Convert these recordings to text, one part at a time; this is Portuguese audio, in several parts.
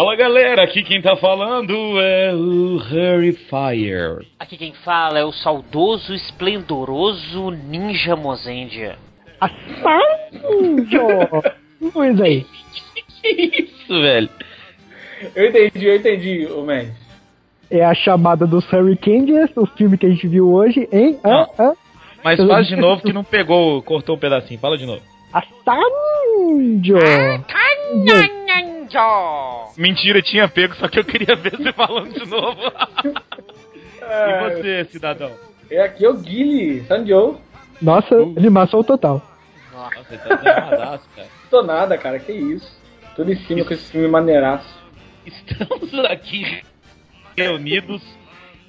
Fala galera, aqui quem tá falando é o Harry Fire. Aqui quem fala é o saudoso, esplendoroso Ninja Mozendia. Assanjo! Pois aí. Que isso, velho? Eu entendi, eu entendi, o Mendes. É a chamada dos Hurricanes, o filme que a gente viu hoje, hein? Hã? Hã? Mas faz de novo que não pegou, cortou um pedacinho. Fala de novo. Assanjo! Mentira, tinha pego, só que eu queria ver você falando de novo. É, e você, cidadão? é aqui é o Guile, Sanjo. Nossa, animação total. Nossa, ele tá cara. Tô nada, cara, que isso. Tudo em cima com esse filme maneiraço. Estamos aqui reunidos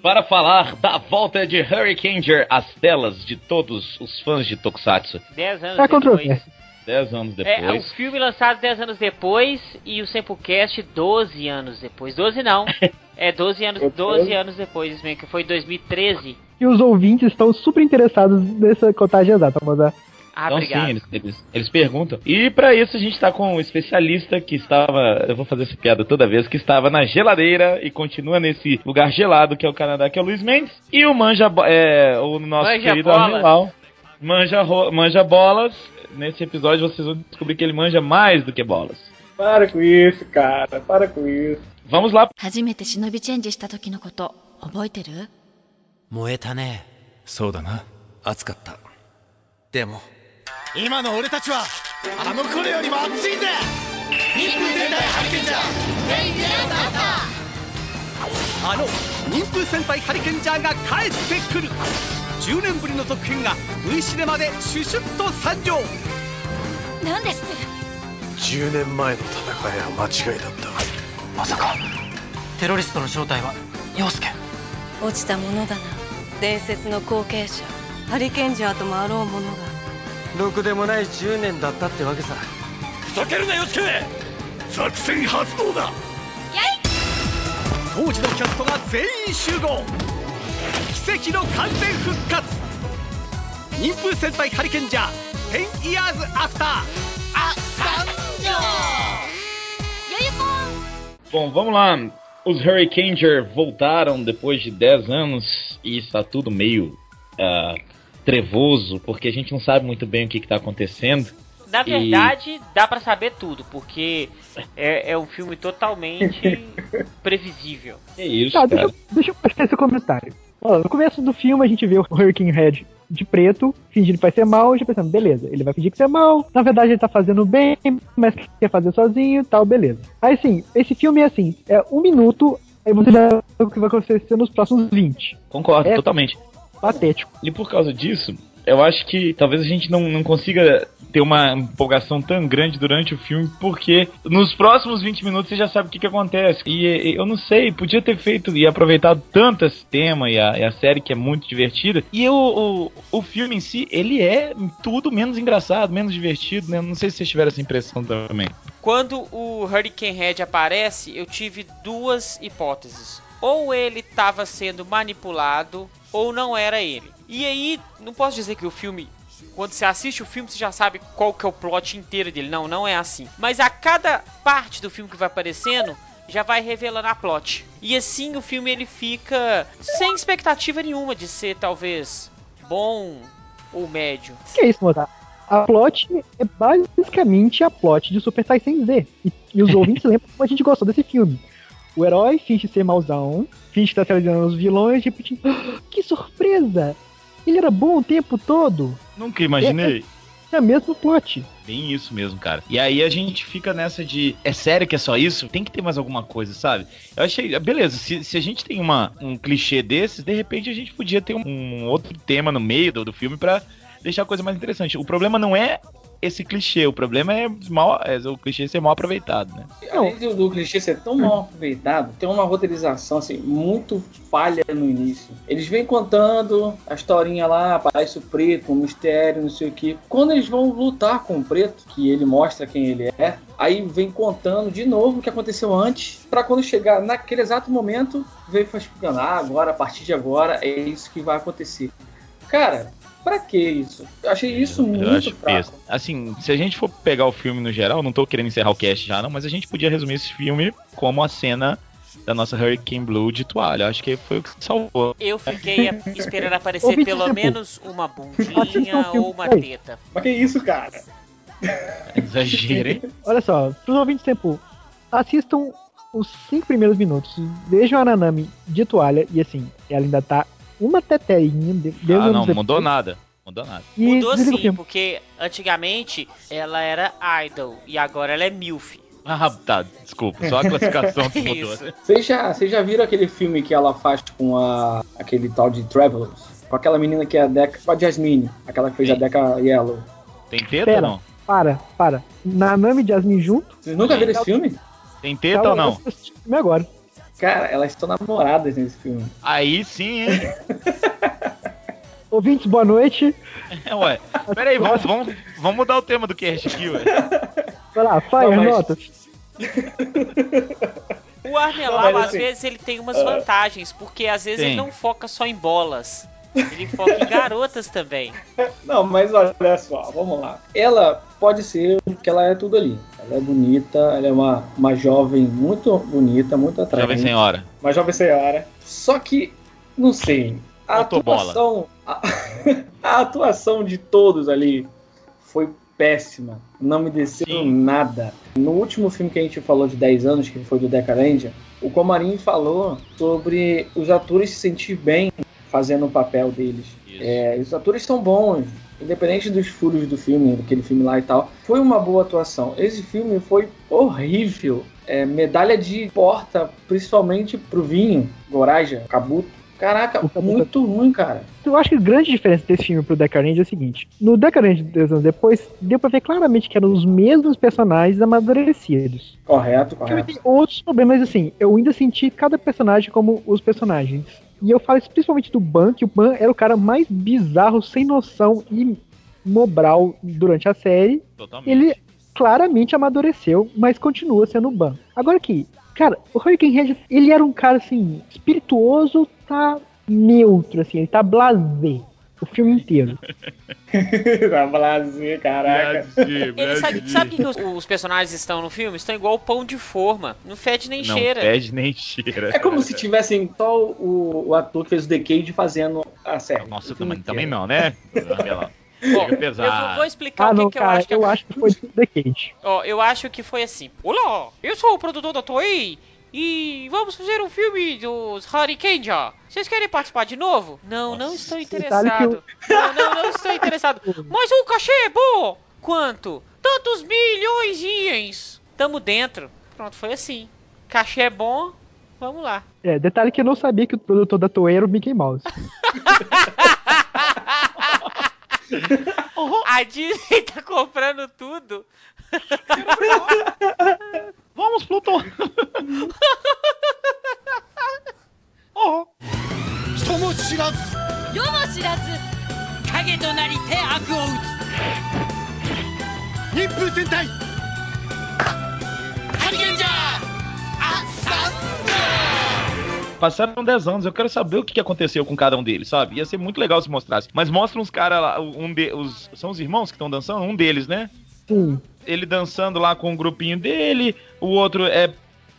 para falar da volta de Hurricaneer às telas de todos os fãs de Tokusatsu. Dez anos Tá depois. Controvérsia. Dez anos É, o depois. filme lançado 10 anos depois e o Samplecast 12 anos depois. 12 não. É 12 anos, 12 anos depois, isso mesmo, que foi em 2013. E os ouvintes estão super interessados nessa contagem exata, Mozart. Ah, Então obrigado. sim, eles, eles, eles perguntam. E pra isso a gente tá com um especialista que estava, eu vou fazer essa piada toda vez, que estava na geladeira e continua nesse lugar gelado que é o Canadá, que é o Luiz Mendes. E o Manja, é, o nosso Manja querido. Armelau, manja, manja bolas. Nesse episódio vocês vão descobrir que ele manja mais do que bolas. Para com isso, cara, para com isso. Vamos lá. 初めて忍びチェンジした時のこと覚えてる燃えたねそうだな熱かったでも今の俺たちはあの頃よりも熱いぜ忍風戦隊ハリケンジャーあの忍風戦隊ハリケンジャーが帰ってくる10年ぶりの続編が V シネマでシュシュッと参上。何です？って10年前の戦いは間違いだった。まさかテロリストの正体は陽介。落ちたものだな。伝説の後継者。ハリケンジャーともあろう者が。ろくでもない10年だったってわけさ。ふざけるなよ助作戦発動だ！当時のキャストが全員集合奇跡の完全復活忍風戦隊ハリケンジャー10 years after あ参上 Bom, vamos lá. Os Hurricaneer voltaram depois de 10 anos e está tudo meio ah, trevoso, porque a gente não sabe muito bem o que está acontecendo. Na E- verdade, dá pra saber tudo, porque é, é um filme totalmente previsível. Que isso, Tá, deixa, cara. eu- deixa eu prestar esse comentário. No começo do filme a gente vê o Hurricane Red de preto, fingindo que vai ser mal, e já pensando, beleza, ele vai fingir que é mal, na verdade ele tá fazendo bem, mas quer fazer sozinho e tal, beleza. Aí assim, esse filme é assim, é um minuto, aí você já o que vai acontecer nos próximos 20. Concordo, É. totalmente. Patético. E por causa disso, eu acho que talvez a gente não, não consiga ter uma empolgação tão grande durante o filme, porque nos próximos 20 minutos você já sabe o que, que acontece. E, e, eu não sei, podia ter feito e aproveitado tanto esse tema e a, e a série que é muito divertida. E o, o, o filme em si, ele é tudo menos engraçado, menos divertido, né? Não sei se vocês tiveram essa impressão também. Quando o Hurricane Red aparece, eu tive duas hipóteses. Ou ele estava sendo manipulado, ou não era ele. E aí, não posso dizer que o filme. Quando você assiste o filme, você já sabe qual que é o plot inteiro dele. Não, não é assim. Mas a cada parte do filme que vai aparecendo, já vai revelando a plot. E assim o filme ele fica sem expectativa nenhuma de ser talvez bom ou médio. Que é isso, Mozart? A plot é basicamente a plot de Super Saiyajin Z. E, e os ouvintes lembram como a gente gostou desse filme. O herói finge ser mauzão, finge que tá realizando os vilões, "Ah, que surpresa! Ele era bom o tempo todo. Nunca imaginei. É o mesmo plot. Bem isso mesmo, cara. E aí a gente fica nessa de. É sério que é só isso? Tem que ter mais alguma coisa, sabe? Eu achei. Beleza, se, se a gente tem uma, um clichê desses, de repente a gente podia ter um, um outro tema no meio do, do filme pra deixar a coisa mais interessante. O problema não é esse clichê, o problema é, mal, é o clichê ser mal aproveitado, né? Além do, do clichê ser tão mal aproveitado, tem uma roteirização assim, muito falha no início. Eles vêm contando a historinha lá, aparece o preto, um mistério, não sei o que. Quando eles vão lutar com o preto, que ele mostra quem ele é, aí vem contando de novo o que aconteceu antes, pra quando chegar naquele exato momento, veio explicando, ah, agora, a partir de agora, é isso que vai acontecer. Cara, Pra que isso? Eu achei isso Eu muito acho fraco. Assim, se a gente for pegar o filme no geral, não tô querendo encerrar o cast já, não, mas a gente podia resumir esse filme como a cena da nossa Hurricane Blue de toalha. Acho que foi o que salvou. Eu fiquei a- esperando aparecer pelo menos uma bundinha ou uma teta. Mas que isso, cara? Exagero, hein? Olha só, pros ouvintes tempo, assistam os cinco primeiros minutos, vejam a Nanami de toalha, e assim, ela ainda tá uma teteinha de, de Ah, não, depois, mudou nada. Mudou nada. E Mudou sim, porque antigamente ela era idol e agora ela é MILF. Ah, tá, desculpa, só a classificação que mudou. Vocês já, já viram aquele filme que ela faz com a, aquele tal de Travelers? Com aquela menina que é a Deca. Com a Jasmine, aquela que fez a Sim. Deca Yellow. Tem teta Pera. ou não? Para, para. Nanami e Jasmine junto? Vocês nunca viram esse filme? Tem teta ou não? Filme agora. Cara, elas estão namoradas nesse filme. Aí sim, hein? Ouvintes, boa noite. É, ué. Pera aí, vamos, vamos, vamos mudar o tema do cast aqui, ué. Vai lá, Fire, Não, mas- notas. O Arnelau, Não, mas às assim, vezes, ele tem umas vantagens, porque às vezes Tem. ele não foca só em bolas. Ele foca em garotas também. Não, mas olha só, vamos lá. Ela pode ser que ela é tudo ali. Ela é bonita, ela é uma, uma jovem muito bonita, muito atraente. Jovem senhora. Uma jovem senhora. Só que, não sei, a atuação. A, a atuação de todos ali foi péssima. Não me desceu Sim. nada. No último filme que a gente falou de 10 anos, que foi do Decarendia, o Comarim falou sobre os atores se sentir bem fazendo o papel deles. É, os atores são bons, independente dos furos do filme, daquele filme lá e tal. Foi uma boa atuação. Esse filme foi horrível. É, medalha de porta, principalmente pro Vinho, Goraja, Kabuto. Caraca, muito ruim, cara. Eu acho que a grande diferença desse filme pro Decarendia é o seguinte: no Decarendia, 10 anos depois, deu pra ver claramente que eram os mesmos personagens amadurecidos. Correto, correto. tem outros problemas, mas assim, eu ainda senti cada personagem como os personagens. E eu falo isso principalmente do Ban, que o Ban era o cara mais bizarro, sem noção e mobral durante a série. Totalmente. Ele claramente amadureceu, mas continua sendo o Ban. Agora aqui, cara, o Hurricane Red, ele era um cara assim, espirituoso, tá neutro, assim, ele tá blasé o filme inteiro. Assim, caraca. Ele sabe, sabe que os, os personagens estão no filme? Estão igual pão de forma. Não fede nem Não cheira. pede nem cheira. É como se tivessem só o, o ator que fez o Decade fazendo a série. Nossa, também, também não, né? Chega eu vou, vou explicar Ah, o que, não, que eu cara, acho que eu acho que foi The Cage. Ó, eu acho que foi assim. Olá, eu sou o produtor da Toei e vamos fazer um filme dos Hurricane já. Vocês querem participar de novo? Não, não Nossa. estou Detalhe que interessado. Não, não, não estou interessado. Mas o cachê é bom. Quanto? Tantos milhões de ienes. Tamo dentro. Pronto, foi assim. Cachê é bom, vamos lá. É, detalhe que eu não sabia que o produtor da Toei era o Mickey Mouse. A Disney tá comprando tudo. Vamos, Pluton! oh. 人も知らず世も知らず影となりて悪を打忍風戦隊ハリケンジャーあサン Passaram 10 anos, eu quero saber o que que aconteceu com cada um deles, sabe? Ia ser muito legal se mostrasse. Mas mostra uns caras lá, um de, os, são os irmãos que estão dançando? Um deles, né? Sim. Ele dançando lá com o grupinho dele, o outro é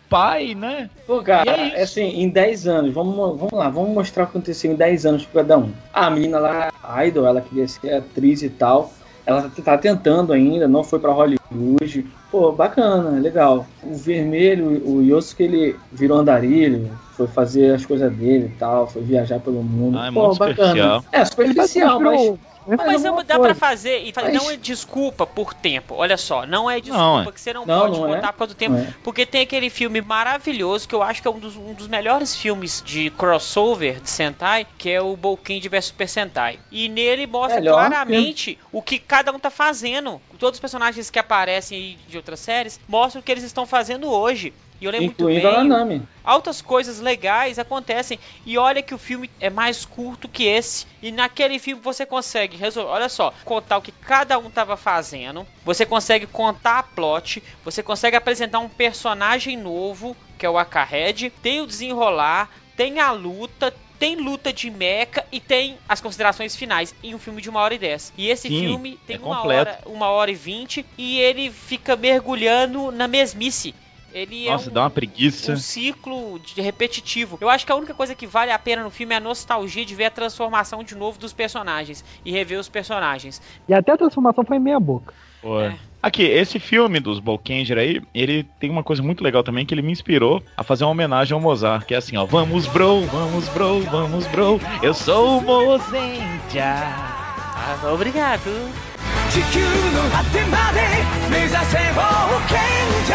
pai, né? Pô, cara, é é assim, em 10 anos, vamos, vamos lá, vamos mostrar o que aconteceu em 10 anos pra cada um. A menina lá, a Idol, ela queria ser atriz e tal. Ela tá- tá tentando ainda, não foi pra Hollywood. Pô, bacana, legal. O vermelho, o Yosuke, ele virou andarilho, foi fazer as coisas dele e tal, foi viajar pelo mundo. Ah, é Pô, muito superficial. É, superficial, mas. né, Mas eu- dá pra coisa. fazer e Mas- não é desculpa por tempo. Olha só, não é desculpa Não, é. que você não, Não, pode não é. contar por causa do tempo. É. Porque tem aquele filme maravilhoso que eu acho que é um dos, um dos melhores filmes de crossover de Sentai, que é o Bolkind vs Super Sentai. E nele mostra Melhor claramente o que cada um tá fazendo. Todos os personagens que aparecem aí de outras séries mostram o que eles estão fazendo hoje. E eu lembro muito Incluindo a bem Nanami. altas coisas legais acontecem. E olha que o filme é mais curto que esse. E naquele filme você consegue resolver, olha só, contar o que cada um estava fazendo. Você consegue contar a plot. Você consegue apresentar um personagem novo, que é o Akahed. Tem o desenrolar, tem a luta. Tem luta de mecha e tem as considerações finais em um filme de uma hora e dez. E esse Sim, filme tem é uma hora, uma hora e vinte e ele fica mergulhando na mesmice. Ele Nossa, é um, dá uma preguiça. um ciclo de repetitivo. Eu acho que a única coisa que vale a pena no filme é a nostalgia de ver a transformação de novo dos personagens e rever os personagens. E até a transformação foi meia boca. Foi. É. Aqui, esse filme dos Bolkenger aí, ele tem uma coisa muito legal também, que ele me inspirou a fazer uma homenagem ao Mozart, que é assim, ó, vamos bro, vamos bro, vamos bro, eu sou o Mozendia. Ah, obrigado. 地球の果てまで目指せ冒険者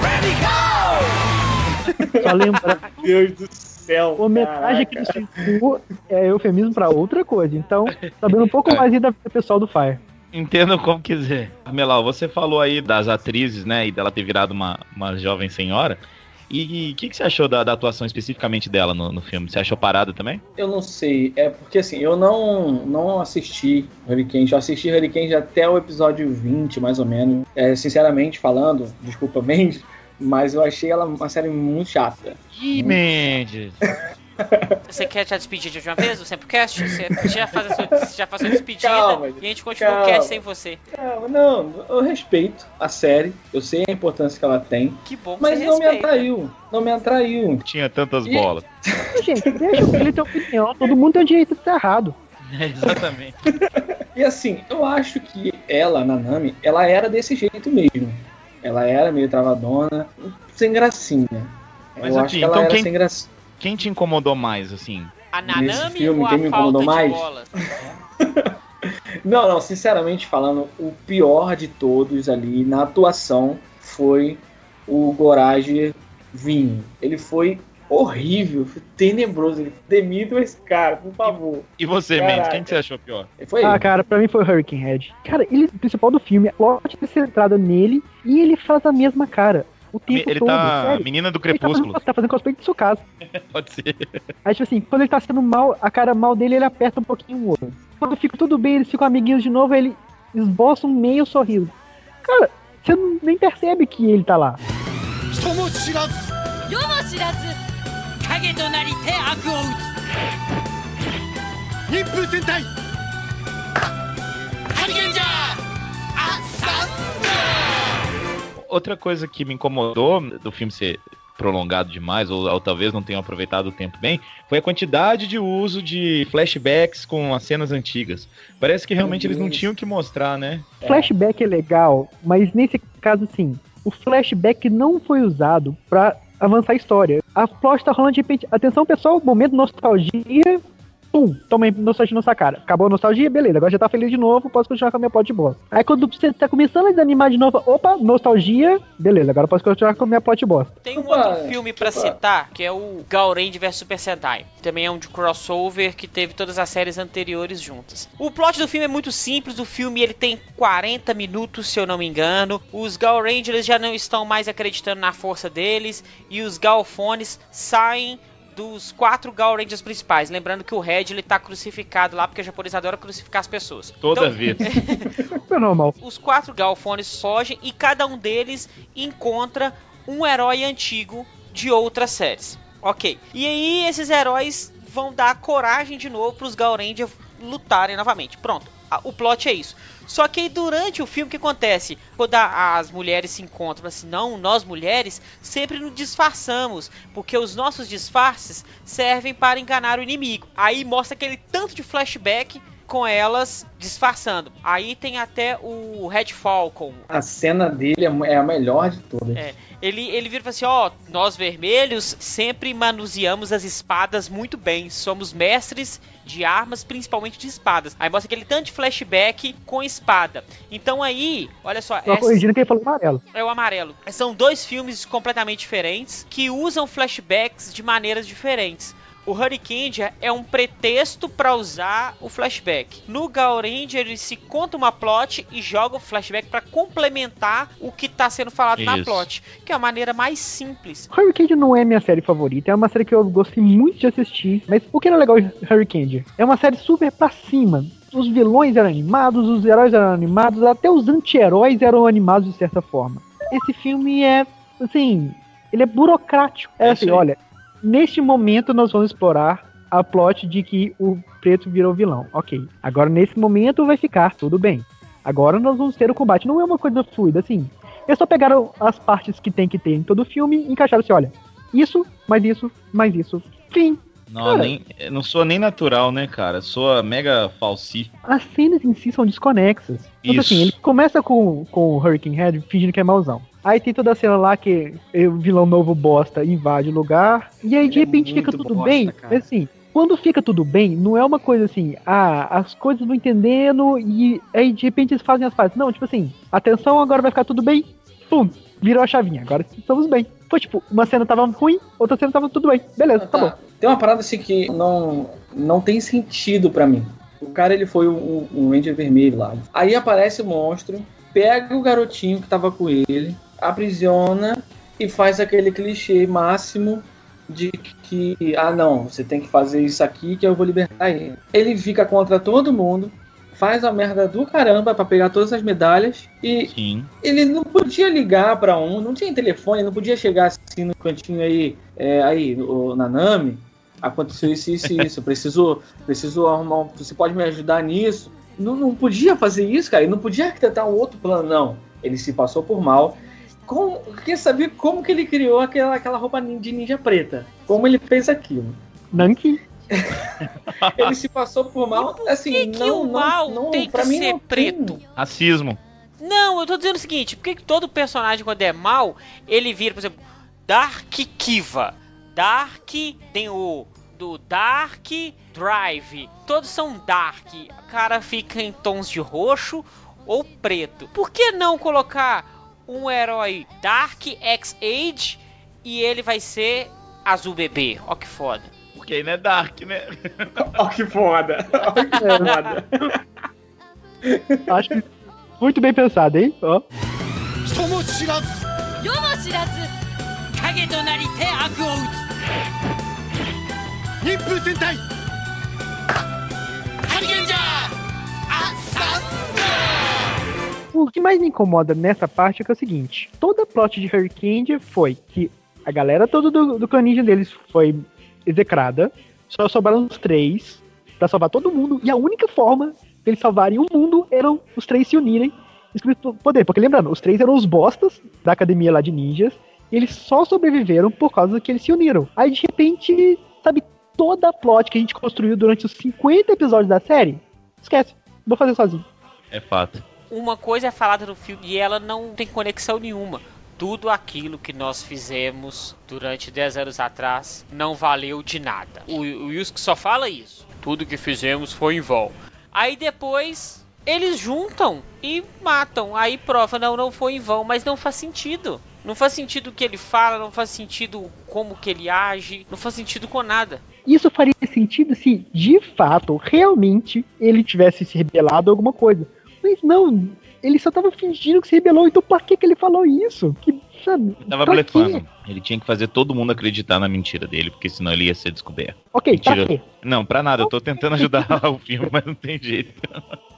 Ready go! Só lembrar, Deus do céu. homenagem aqui caraca. do Senku é eufemismo pra outra coisa. Então, sabendo um pouco mais aí da vida pessoal do Fire. Entendam como quiser. Melau, você falou aí das atrizes, né, e dela ter virado uma, uma jovem senhora. E o que, que você achou da, da atuação especificamente dela no, no filme? Você achou parada também? Eu não sei, é porque assim, eu não, não assisti Hurricane, eu assisti Hurricane até o episódio 20, mais ou menos. É, sinceramente falando, desculpa Mendes, mas eu achei ela uma série muito chata. Ih, Mendes! Você quer te despedir de uma vez do Semplecast? Você já faz a sua, você já faz a sua despedida Calma, e a gente continua calma. o cast sem você. Não, não, eu respeito a série, eu sei a importância que ela tem, Que bom que mas você não me respeita. atraiu, não me atraiu. Tinha tantas E- bolas. Gente, deixa ele ter opinião. Todo mundo tem o direito de estar errado. Exatamente. E assim, eu acho que ela, Nanami, ela era desse jeito mesmo. Ela era meio travadona, sem gracinha. Mas eu aqui, acho que ela então era quem- sem gracinha. Quem te incomodou mais, assim? A Nesse Nanami filme, ou quem a me falta incomodou de mais? bola? Não, não, sinceramente falando, o pior de todos ali na atuação foi o Gorage Vinho. Ele foi horrível, foi tenebroso. Ele demita esse cara, por favor. E você, Caraca. Mendes, quem que você achou pior? Foi Ah, ele. cara, pra mim foi o Hurricane Head. Cara, ele, o principal do filme, a plot é centrada nele e ele faz a mesma cara. O tempo Ele todo, tá. sério. Menina do Ele tá fazendo, Crepúsculo. tá fazendo cosplay de Tsukasa. Pode ser. Aí, tipo assim, quando ele tá sendo mal, a cara mal dele, ele aperta um pouquinho o olho. Quando fica tudo bem, eles ficam amiguinhos de novo, ele esboça um meio sorriso. Cara, você não- nem percebe que ele tá lá. 人 Outra coisa que me incomodou do filme ser prolongado demais, ou, ou talvez não tenham aproveitado o tempo bem, foi a quantidade de uso de flashbacks com as cenas antigas. Parece que realmente eles não tinham que mostrar, né? Flashback é legal, mas nesse caso, sim, o flashback não foi usado pra avançar a história. A plot tá rolando de repente. Atenção, pessoal, momento nostalgia. Pum, toma aí nostalgia na sua cara. Acabou a nostalgia, beleza. Agora já tá feliz de novo, posso continuar com a minha plot de boss. Aí quando você tá começando a desanimar de novo, opa, nostalgia, beleza. Agora posso continuar com a minha plot boss. Tem um Opa, outro filme pra opa. citar, que é o Gaurange vs Super Sentai. Também é um de crossover que teve todas as séries anteriores juntas. O plot do filme é muito simples, o filme ele tem 40 minutos, se eu não me engano. Os Gal Rangers já não estão mais acreditando na força deles e os Galfones saem dos quatro Gal Rangers principais. Lembrando que o Red ele tá crucificado lá porque o japonês adora crucificar as pessoas. Toda Então, vez. Super normal. os quatro galfones fogem e cada um deles encontra um herói antigo de outras séries. Ok. E aí esses heróis vão dar coragem de novo para os lutarem novamente. Pronto. O plot é isso. Só que aí durante o filme o que acontece? Quando as mulheres se encontram assim, não, nós mulheres sempre nos disfarçamos, porque os nossos disfarces servem para enganar o inimigo. Aí mostra aquele tanto de flashback com elas disfarçando. Aí tem até o Red Falcon. A cena dele é a melhor de todas. É, ele, ele vira e fala assim: Ó, nós vermelhos sempre manuseamos as espadas muito bem. Somos mestres de armas, principalmente de espadas. Aí mostra aquele tanto de flashback com espada. Então aí, olha só. Só essa- corrigindo que ele falou amarelo. é o amarelo. São dois filmes completamente diferentes que usam flashbacks de maneiras diferentes. O Hurricane é um pretexto para usar o flashback. No Gauranger ele se conta uma plot e joga o flashback para complementar o que tá sendo falado na Isso. plot, que é a maneira mais simples. Hurricane não é minha série favorita, é uma série que eu gostei muito de assistir. Mas o que era legal em Hurricane? É uma série super pra cima. Os vilões eram animados, os heróis eram animados, até os anti-heróis eram animados de certa forma. Esse filme é, assim, ele é burocrático. É É assim, olha, neste momento nós vamos explorar a plot de que o preto virou vilão. Ok. Agora nesse momento vai ficar tudo bem. Agora nós vamos ter o combate. Não é uma coisa fluida, assim. Eles só pegaram as partes que tem que ter em todo o filme e encaixaram assim, olha, isso, mais isso, mais isso. Fim. Não, Cara. nem, não soa nem natural, né, cara? Soa mega falsi. As cenas em si são desconexas. Então, Isso. assim, ele começa com, com o Hurricane Head fingindo que é mauzão. Aí tem toda a cena lá que o vilão novo bosta invade o lugar. E aí, de Ele é repente, fica muito tudo bosta, bem. cara. Mas assim, quando fica tudo bem, não é uma coisa assim, ah, as coisas não entendendo e aí de repente eles fazem as partes. Não, tipo assim, atenção, agora vai ficar tudo bem. Pum, virou a chavinha, agora estamos bem. Foi tipo, uma cena tava ruim, outra cena tava tudo bem. Beleza, Ah, tá. acabou. Tem uma parada assim que não, não tem sentido pra mim. O cara ele foi um, um Ranger vermelho lá. Aí aparece o monstro, pega o garotinho que tava com ele, aprisiona e faz aquele clichê máximo de que, ah não, você tem que fazer isso aqui que eu vou libertar ele. Ele fica contra todo mundo, faz a merda do caramba pra pegar todas as medalhas e Sim. ele não podia ligar pra um, não tinha telefone, não podia chegar assim no cantinho aí, é, aí, o Nanami, aconteceu isso, isso e isso, eu preciso, preciso arrumar, um- você pode me ajudar nisso? Não, não podia fazer isso, cara, ele não podia arquitetar um outro plano, não. Ele se passou por mal. Como, eu queria saber como que ele criou aquela, aquela roupa de ninja preta. Como ele fez aquilo. Nanki. Ele se passou por mal, assim, que que não, o não, mal não, tem pra que mim ser não tem. preto? Racismo. Não, eu tô dizendo o seguinte, por que que todo personagem quando é mal, ele vira, por exemplo, Dark Kiva. Dark tem o do Dark Drive. Todos são Dark. O cara fica em tons de roxo ou preto. Por que não colocar um herói Dark X-Age e ele vai ser azul bebê? Ó que foda. Porque aí não é Dark, né? Ó que foda. Ó que foda. Acho que muito bem pensado, hein? Ó. 人も知らず世も知らず影となりて悪を打忍風戦隊ハリケンジャーあサンO que mais me incomoda nessa parte é que é o seguinte: toda a plot de Hurricane foi que a galera toda do, do clã ninja deles foi execrada, só sobraram os três pra salvar todo mundo, e a única forma de eles salvarem o mundo eram os três se unirem e descobrir o poder. Porque lembrando, os três eram os bostas da academia lá de ninjas, e eles só sobreviveram por causa que eles se uniram. Aí de repente, sabe, toda a plot que a gente construiu durante os 50 episódios da série, esquece, vou fazer sozinho. É fato. uma coisa é falada no filme e ela não tem conexão nenhuma. Tudo aquilo que nós fizemos durante 10 anos atrás não valeu de nada. O, o Yusuke só fala isso. Tudo que fizemos foi em vão. Aí depois eles juntam e matam. Aí prova, não, não foi em vão, mas não faz sentido. Não faz sentido o que ele fala, não faz sentido como que ele age, não faz sentido com nada. Isso faria sentido se, de fato, realmente ele tivesse se rebelado a alguma coisa. Mas não, ele só tava fingindo que se rebelou, então pra que, que ele falou isso? Que, sabe? Ele tava blefando. quê? Ele tinha que fazer todo mundo acreditar na mentira dele, porque senão ele ia ser descoberto. Ok, pra Mentira. quê? Não, pra nada. Eu tô tentando ajudar o filme, mas não tem jeito.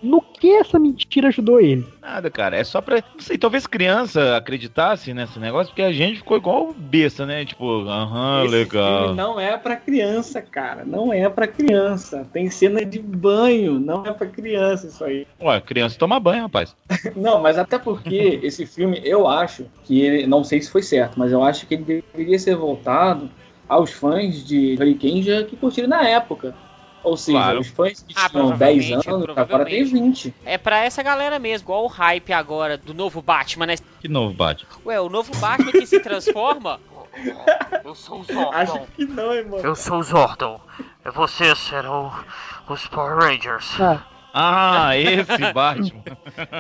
No que essa mentira ajudou ele? Nada, cara. É só pra. Não sei, talvez criança acreditasse nesse negócio, porque a gente ficou igual besta, né? Tipo, aham, Esse legal. filme não é pra criança, cara. Não é pra criança. Tem cena de banho. Não é pra criança isso aí. Ué, criança toma banho, rapaz. Não, mas até porque esse filme, eu acho que ele, não sei se foi certo, mas eu acho que ele deveria ser voltado aos fãs de Hurricane já que curtiram na época. Ou seja, Claro. os fãs que Ah, tinham 10 provavelmente, anos, agora tem provavelmente. 20. É pra essa galera mesmo, igual o hype agora do novo Batman, né? Que novo Batman. Ué, o novo Batman que se transforma. Eu sou o Acho Zordon. que não, irmão. Eu sou o Zordon. Vocês serão os Power Rangers. Ah, Ah, esse Batman.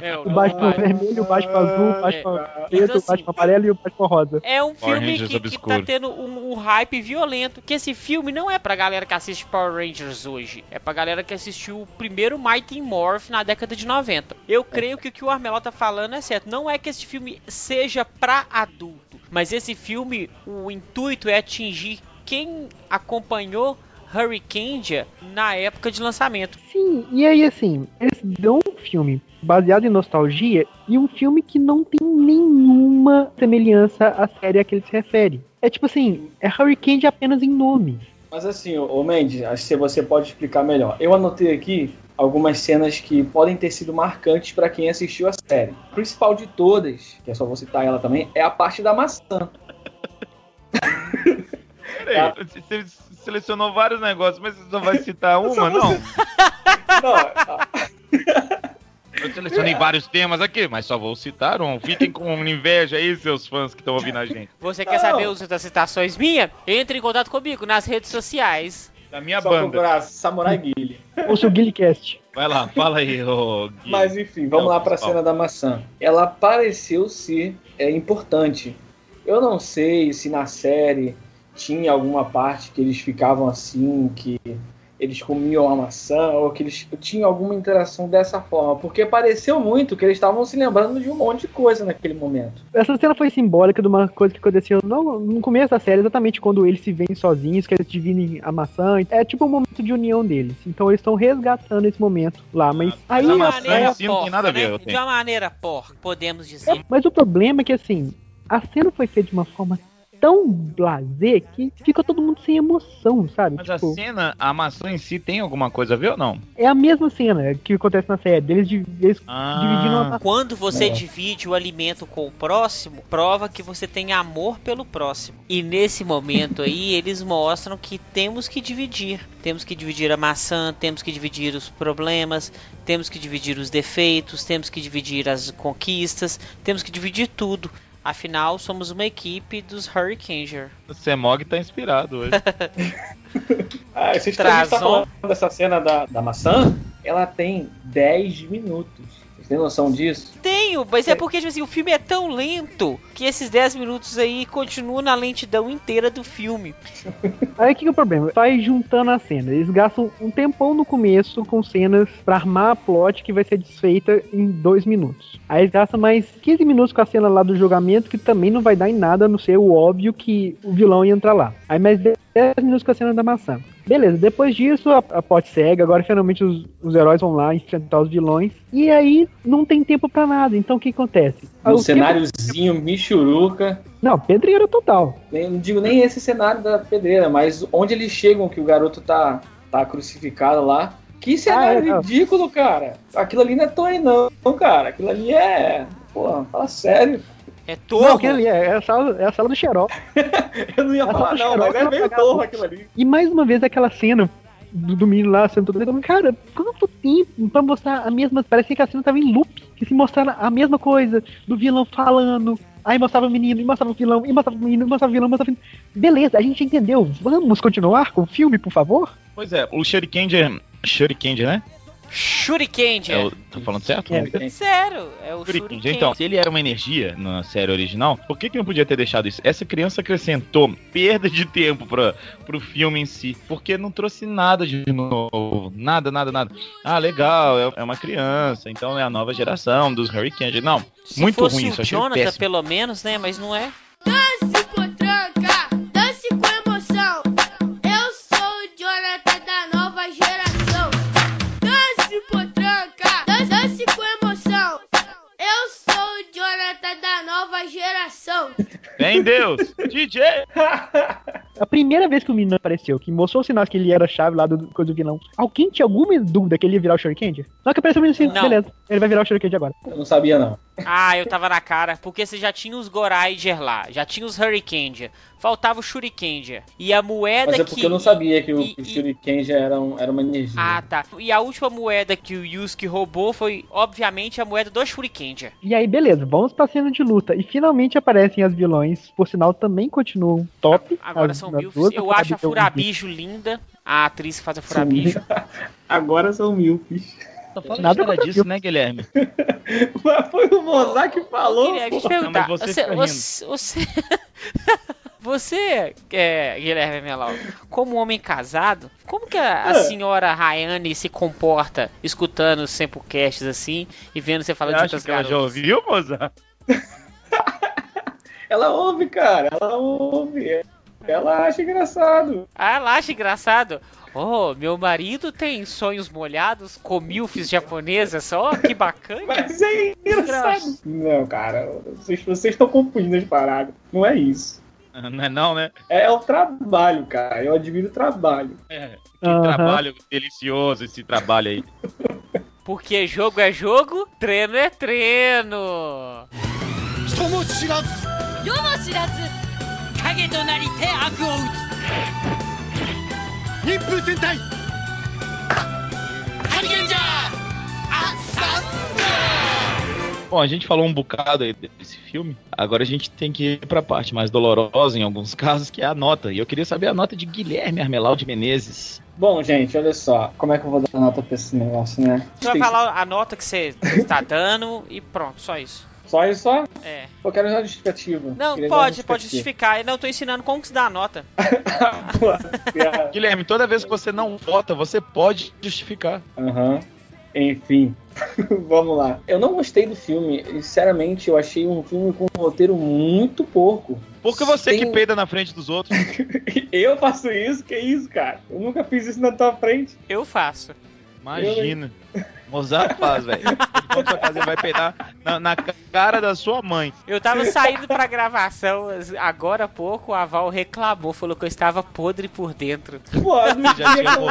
É, o o Batman vermelho, o Batman azul, o Batman preto, Então, o Batman assim, amarelo e o Batman rosa. É um Power filme Rangers que, que obscuro. tá tendo um, um hype violento. Que esse filme não é pra galera que assiste Power Rangers hoje. É pra galera que assistiu o primeiro Mighty Morph na década de 90. Eu creio que o que o Armeló tá falando é certo. Não é que esse filme seja pra adulto. Mas esse filme, o intuito é atingir quem acompanhou Hurricane na época de lançamento. Sim, e aí assim, eles dão um filme baseado em nostalgia e um filme que não tem nenhuma semelhança à série a que ele se refere. É tipo assim, é Hurricane apenas em nome. Mas assim, ô ô Mendes, acho que você pode explicar melhor. Eu anotei aqui algumas cenas que podem ter sido marcantes pra quem assistiu a série. A principal de todas, que é só vou citar ela também, é a parte da maçã. Peraí, você selecionou vários negócios, mas você só vai citar uma, não? Não, a- Eu selecionei vários temas aqui, mas só vou citar um. Fiquem com inveja aí, seus fãs que estão ouvindo a gente. Você quer Não. saber os das citações minhas? Entre em contato comigo nas redes sociais. Da minha só banda. procurar Samurai Guile. Ou seu Guilicast. Vai lá, fala aí, ô Gui. Mas enfim, vamos É o lá para a cena da maçã. Ela pareceu ser é, importante. Eu não sei se na série tinha alguma parte que eles ficavam assim, que eles comiam a maçã, ou que eles tinham alguma interação dessa forma, porque pareceu muito que eles estavam se lembrando de um monte de coisa naquele momento. Essa cena foi simbólica de uma coisa que aconteceu no, no começo da série, exatamente quando eles se veem sozinhos, que eles dividem a maçã. É tipo um momento de união deles. Então eles estão resgatando esse momento lá. Mas Ah, aí. a de uma maçã a- maneira em si não tem nada a ver, né? De uma maneira porca, podemos dizer. Mas o problema é que assim, a cena foi feita de uma forma tão blazer que ficou todo mundo sem emoção, sabe? Mas a Tipo, cena, a maçã em si tem alguma coisa a ver ou não? é a mesma cena que acontece na série. Eles, di- eles Ah. dividindo a maçã. Quando você É. divide o alimento com o próximo, prova que você tem amor pelo próximo. E nesse momento aí, eles mostram que temos que dividir. Temos que dividir a maçã, temos que dividir os problemas, temos que dividir os defeitos, temos que dividir as conquistas, temos que dividir tudo. Afinal, somos uma equipe dos Hurricaneer. O Semog tá inspirado hoje. Ah, vocês estão tá falando dessa cena da, da maçã? Ela tem 10 minutos. Têm noção disso? Tenho, mas é porque tipo assim, o filme é tão lento que esses 10 minutos aí continuam na lentidão inteira do filme. Aí o que, que é o problema? Vai juntando a cena. Eles gastam um tempão no começo com cenas pra armar a plot que vai ser desfeita em dois minutos. Aí eles gastam mais 15 minutos com a cena lá do julgamento, que também não vai dar em nada, a não ser o óbvio que o vilão ia entrar lá. Aí mais 10 minutos com a cena da maçã. Beleza, depois disso a, a plot segue, agora finalmente os, os heróis vão lá enfrentar os vilões. E aí não tem tempo pra nada. Então o que acontece? No O tempo- cenáriozinho Michuruca. Não, pedreira total. Nem- Não digo nem esse cenário da pedreira, mas onde eles chegam que o garoto tá, tá crucificado lá. Que cenário Ah, é, ridículo, cara. Aquilo ali não é Toei, não, cara. Aquilo ali é. Pô, fala sério. É Não, torro. aquilo ali é, é a sala, é a sala do xerox. Eu não ia Mas falar, não, mas é não meio torro aquilo ali. E mais uma vez aquela cena do, do menino lá sendo todo. Cara, quanto tempo pra mostrar a mesma. Parecia que a cena tava em loop. Que se mostrava a mesma coisa do vilão falando. Aí mostrava o menino, e mostrava o vilão, e mostrava o menino, e mostrava o vilão, mostrava o vilão. Beleza, a gente entendeu. Vamos continuar com o filme, por favor? Pois é, o Shuriken, Shuriken, né? Shuriken. É o, tô falando certo? É. Sério, é o Shuriken. Então, se ele era uma energia na série original, por que, que não podia ter deixado isso? Essa criança acrescentou perda de tempo pra, pro filme em si, porque não trouxe nada de novo. Nada, nada, nada. Ah, legal, é, é uma criança, então é a nova geração dos Hurricanes. Não, Se muito fosse ruim o isso, achei Jonathan, péssimo. pelo menos, né? Mas não é. Geração. Vem Deus! DJ! A primeira vez que o menino apareceu, que mostrou o sinal que ele era a chave lá do coisa do vilão, alguém tinha alguma dúvida que ele ia virar o Shuriken? Só que apareceu o menino assim, Não. beleza, ele vai virar o Shuriken agora. Eu não sabia, não. Ah, eu tava na cara, porque você já tinha os Goraiger lá, já tinha os Hurricaneer, faltava o Shurikenger. E a moeda Mas é que. porque eu não sabia que o, e- que o e- Shuriken já era, um- era uma energia. Ah, tá. E a última moeda que o Yusuke roubou foi, obviamente, a moeda do Shurikenger. E aí, beleza, vamos pra cena de luta. E finalmente aparecem as vilões, por sinal também continuam top. Agora as- são mil. Eu acho a Furabijo- linda. A atriz que faz a Furabijo. Agora são mil, Só fala Nada disso, né, Guilherme? Mas foi o Mozart que falou. Guilherme, deixa eu perguntar. Não, você você, fica você, você, você, é, Guilherme Melau, como homem casado, como que a, a É. senhora Rayane se comporta escutando os Samplecasts assim e vendo você falando de outras que ela já garotas? ouviu, Mozart? Ela ouve, cara. Ela ouve. Ela acha engraçado. Ah, ela acha engraçado. Oh, meu marido tem sonhos molhados com milfs japonesas, só que bacana. Mas é engraçado. Não, cara. Vocês vocês estão confundindo as paradas. Não é isso. Não é não, né? É o trabalho, cara. Eu admiro o trabalho. É. Que Aham. trabalho delicioso esse trabalho aí. Porque jogo é jogo, treino é treino. 人も知らず世も知らず 影となりて悪を打忍風戦隊ハリケンジャーあサン Bom, a gente falou um bocado aí desse filme. Agora a gente tem que ir pra parte mais dolorosa em alguns casos, que é a nota. E eu queria saber a nota de Guilherme Armelau de Menezes. Bom, gente, olha só. Como é que eu vou dar nota pra esse negócio, né? Você vai falar a nota que você está dando e pronto, só isso. Só isso só? É. Eu quero usar justificativa. Não, Queria uma pode, pode justificar. Eu não tô ensinando como que se dá a nota. Guilherme, toda vez que você não vota, você pode justificar. Aham. Enfim, vamos lá. Eu não gostei do filme. e, Sinceramente, eu achei um filme com um roteiro muito porco. Porque você Tem- que peida na frente dos outros. Eu faço isso? Que isso, cara? Eu nunca fiz isso na tua frente. Eu faço. Imagina. Mozart faz, velho. Ele sua casa, ele vai peidar na, na cara da sua mãe. Eu tava saindo pra gravação agora há pouco, a Val reclamou, falou que eu estava podre por dentro. Pô, no Já dia, que tinha eu,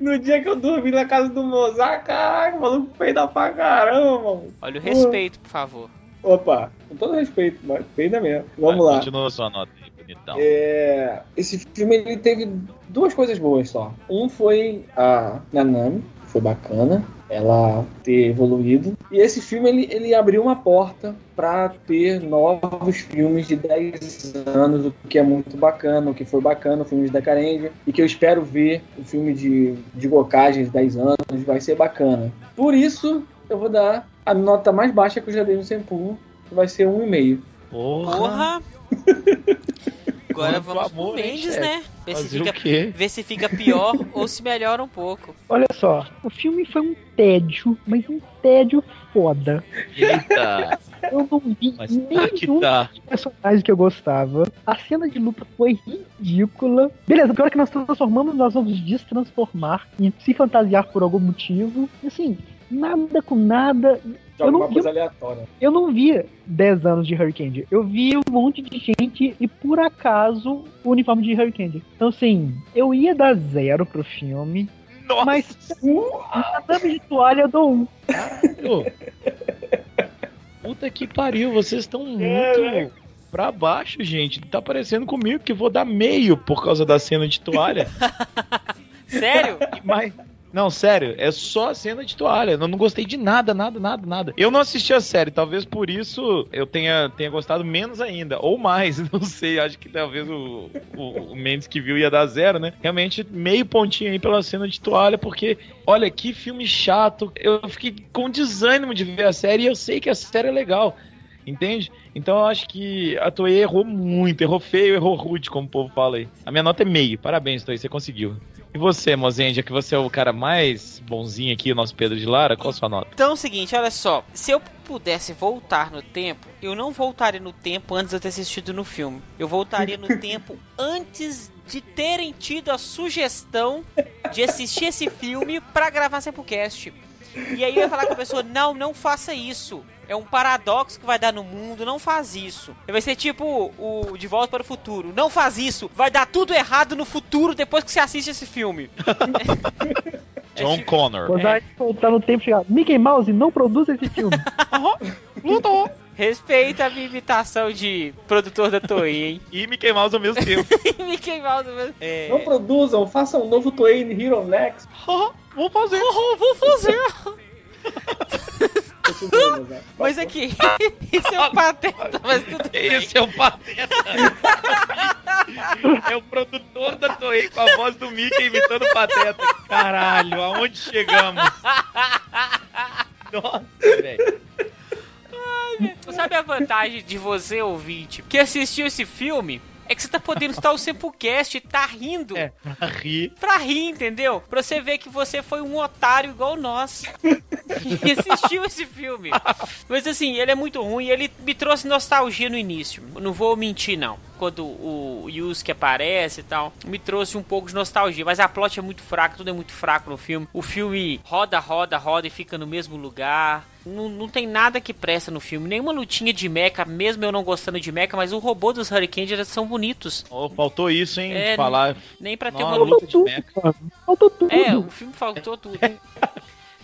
no dia que eu dormi na casa do Mozart, caraca, o maluco peida pra caramba, mano. Olha o respeito, por favor. Opa, com todo respeito, mas peida mesmo. Vamos Vai, lá. Continua a sua nota aí, bonitão. É, esse filme ele teve duas coisas boas só. Um foi a Nanami, que foi bacana, ela ter evoluído. E esse filme ele, ele abriu uma porta para ter novos filmes de 10 anos, o que é muito bacana, o que foi bacana, o filme de Decarendia, e que eu espero ver o filme de, de Gokage de 10 anos, vai ser bacana. Por isso, eu vou dar a nota mais baixa que eu já dei no Senpu, que vai ser 1,5. Porra. Porra! Agora Quanto vamos amor, pro hein, Mendes, chefe? né? Ver se, fica, ver se fica pior ou se melhora um pouco. Olha só, o filme foi um tédio, mas um tédio foda. Eita. Eu não vi Mas tá que nenhum tá. personagem que eu gostava. A cena de luta foi ridícula. Beleza, o pior é que nós transformamos, nós vamos destransformar e se fantasiar por algum motivo. E, Assim, nada com nada. De Eu não coisa aleatória. Eu não via 10 anos de Hurricane. Eu vi um monte de gente e por acaso o uniforme de Hurricane. Então assim, eu ia dar zero pro filme, Nossa. mas na dama de toalha eu dou um. Ô. Puta que pariu, vocês estão muito pra baixo, gente. Tá parecendo comigo que vou dar meio por causa da cena de toalha. Sério? Mas. Não, sério, é só a cena de toalha. Eu não gostei de nada, nada, nada, nada. Eu não assisti a série, talvez por isso eu tenha, tenha gostado menos ainda. Ou mais, não sei. Acho que talvez o, o, o Mendes que viu ia dar zero, né? Realmente, meio pontinho aí pela cena de toalha, porque, olha, que filme chato. Eu fiquei com desânimo de ver a série e eu sei que a série é legal. Entende? Então eu acho que a Toei errou muito, errou feio, errou rude, como o povo fala aí. A minha nota é meio. Parabéns, Toei, você conseguiu. E você, Mozendia, que você é o cara mais bonzinho aqui, o nosso Pedro de Lara, qual a sua nota? Então é o seguinte, olha só. Se eu pudesse voltar no tempo, eu não voltaria no tempo antes de eu ter assistido no filme. Eu voltaria no tempo antes de terem tido a sugestão de assistir esse filme pra gravar Sempocast. E aí eu ia falar com a pessoa, não, não faça isso. É um paradoxo que vai dar no mundo, não faz isso. Vai ser tipo o De Volta para o Futuro. Não faz isso, vai dar tudo errado no futuro depois que você assiste esse filme. É John tipo- Connor. Vou dar voltar no tempo e chegar. Mickey Mouse não produz esse filme. Lutou. Respeita a minha imitação de produtor da Toei, hein? E Mickey Mouse ao mesmo tempo. Mickey Mouse mesmo. É... Não produzam, façam um novo Toei Hero Next. Vou fazer. vou fazer. Continua, Mozart. Mas aqui, isso é um pateta, mas tudo bem. Esse é o Pateta. é o produtor da Toei com a voz do Mickey imitando o Pateta. Caralho, aonde chegamos? Nossa, velho. Sabe a vantagem de você, ouvinte, que assistiu esse filme? É que você tá podendo estar o Sempocast e tá rindo. É, pra rir. Pra rir, entendeu? Pra você ver que você foi um otário igual nós. que assistiu esse filme. Mas assim, ele é muito ruim. Ele me trouxe nostalgia no início. Não vou mentir, não. Quando o Yusuke aparece e tal, me trouxe um pouco de nostalgia. Mas a plot é muito fraca, tudo é muito fraco no filme. O filme roda, roda, roda e fica no mesmo lugar. Não, não tem nada que presta no filme. Nenhuma lutinha de mecha, mesmo eu não gostando de mecha, mas o robô dos Hurricane são bonitos. Oh, faltou isso, hein? É, falar. Nem pra ter Nossa, uma luta. luta de mecha. Faltou tudo. É, o filme faltou tudo.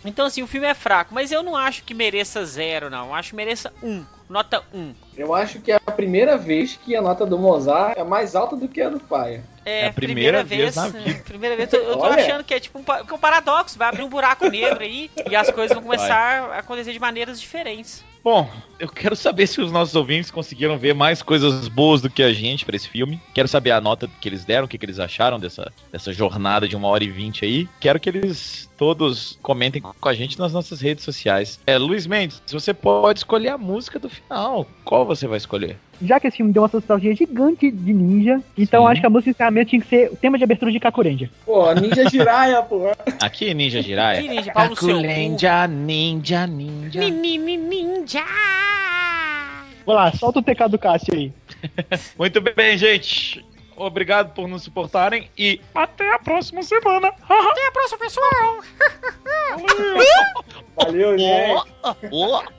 Então, assim, o filme é fraco, mas eu não acho que mereça zero, não. Eu acho que mereça um. Nota um. Eu acho que é a primeira vez que a nota do Mozart é mais alta do que a do Paia. É, É a primeira vez na vida. Primeira vez. Eu, eu tô achando que é tipo um, é um paradoxo. Vai abrir um buraco negro aí e as coisas vão começar a acontecer de maneiras diferentes. Bom, eu quero saber se os nossos ouvintes conseguiram ver mais coisas boas do que a gente pra esse filme. Quero saber a nota que eles deram, o que, que eles acharam dessa, dessa jornada de uma hora e vinte aí. Quero que eles todos comentem com a gente nas nossas redes sociais. É, Luiz Mendes, você pode escolher a música do final. Qual você vai escolher? Já que esse filme deu uma nostalgia gigante de ninja, então Sim. acho que a música de encerramento tinha que ser o tema de abertura de Kakurendia. Pô, Ninja Jiraiya, pô. Aqui, Ninja Jiraiya. Que ninja, cu. Ninja, ninja. Ni, ni, ni, Ninja! Vou lá, solta o TK do Cássio aí. Muito bem, gente. Obrigado por nos suportarem e até a próxima semana. Até a próxima, pessoal! Valeu, gente.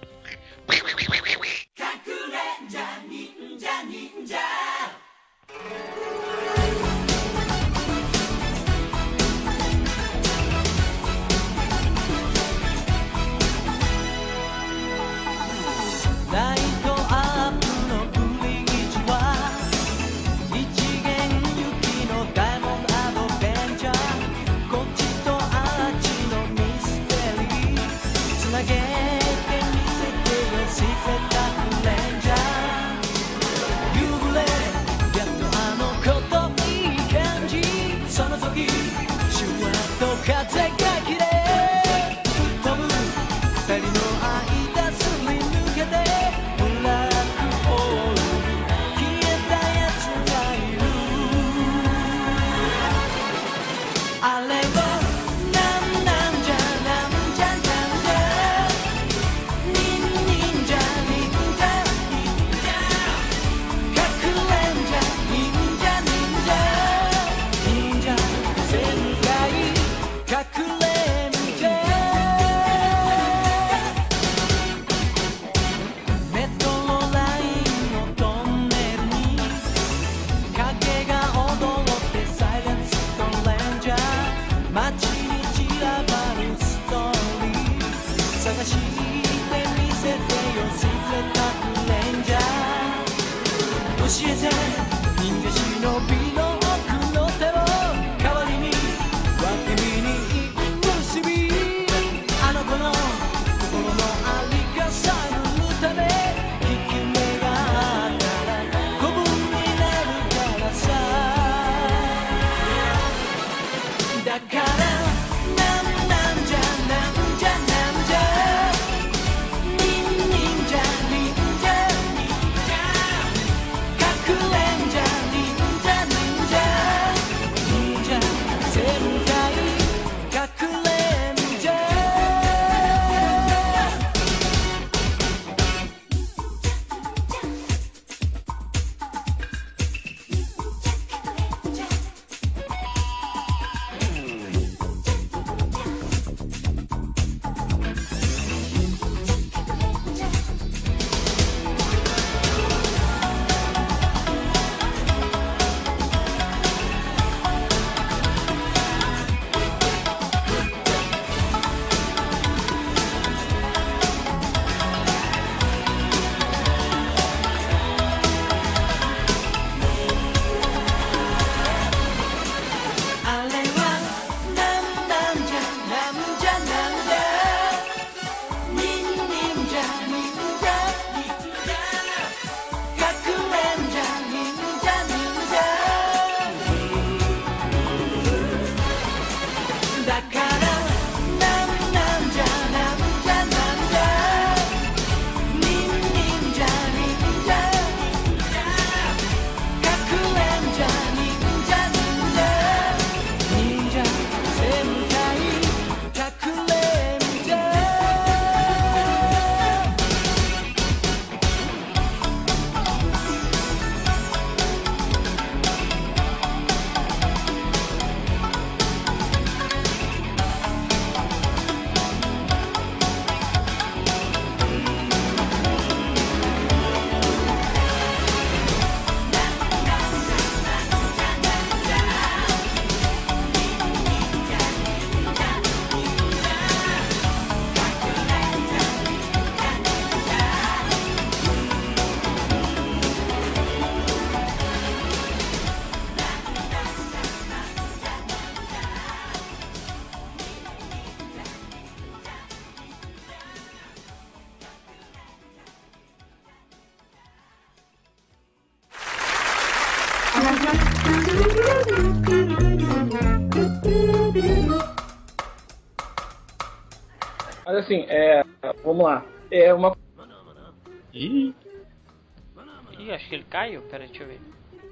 Caiu. Pera, deixa eu ver.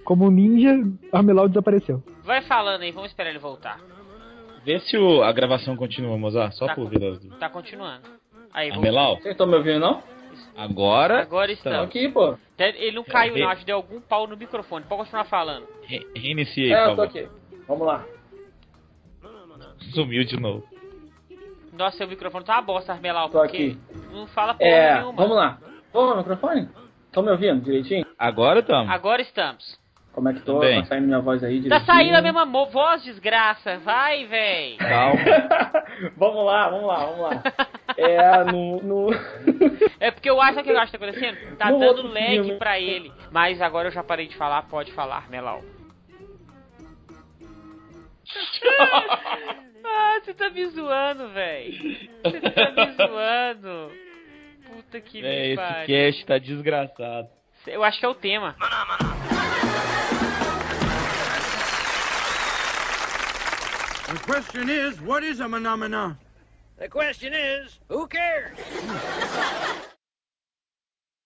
Como ninja, Armelau desapareceu. Vai falando aí, vamos esperar ele voltar. vê se o- a gravação continua, Mozart, só Tá. por ver. Tá continuando. Aí. Armelau, Vocês estão me ouvindo, não? agora. Agora Estão estamos. aqui, pô. Ele não caiu, É, não. é. Acho que deu algum pau no microfone. Pode continuar falando. Re reiniciei, É, eu tô aqui. Vamos lá. Sumiu de novo. Nossa, seu microfone tá uma bosta, Armelau, Tô aqui. não fala porra É, nenhuma. vamos lá. Ô, microfone? Estão me ouvindo direitinho? Agora tamo. Agora estamos. Como é que tô? Também. Tá saindo minha voz aí Tá direitinho? saindo a mesma voz, desgraça. Vai, véi. Calma. vamos lá, vamos lá, vamos lá. É, no... no... É porque eu acho que eu acho que tá acontecendo. Tá No dando lag filme. pra ele. Mas agora eu já parei de falar, pode falar, Melau. ah, você tá me zoando, véi. Você tá me zoando. Puta que É, me esse cast tá desgraçado. Eu acho que é o tema. The question is, what is a phenomena? The question is, who cares?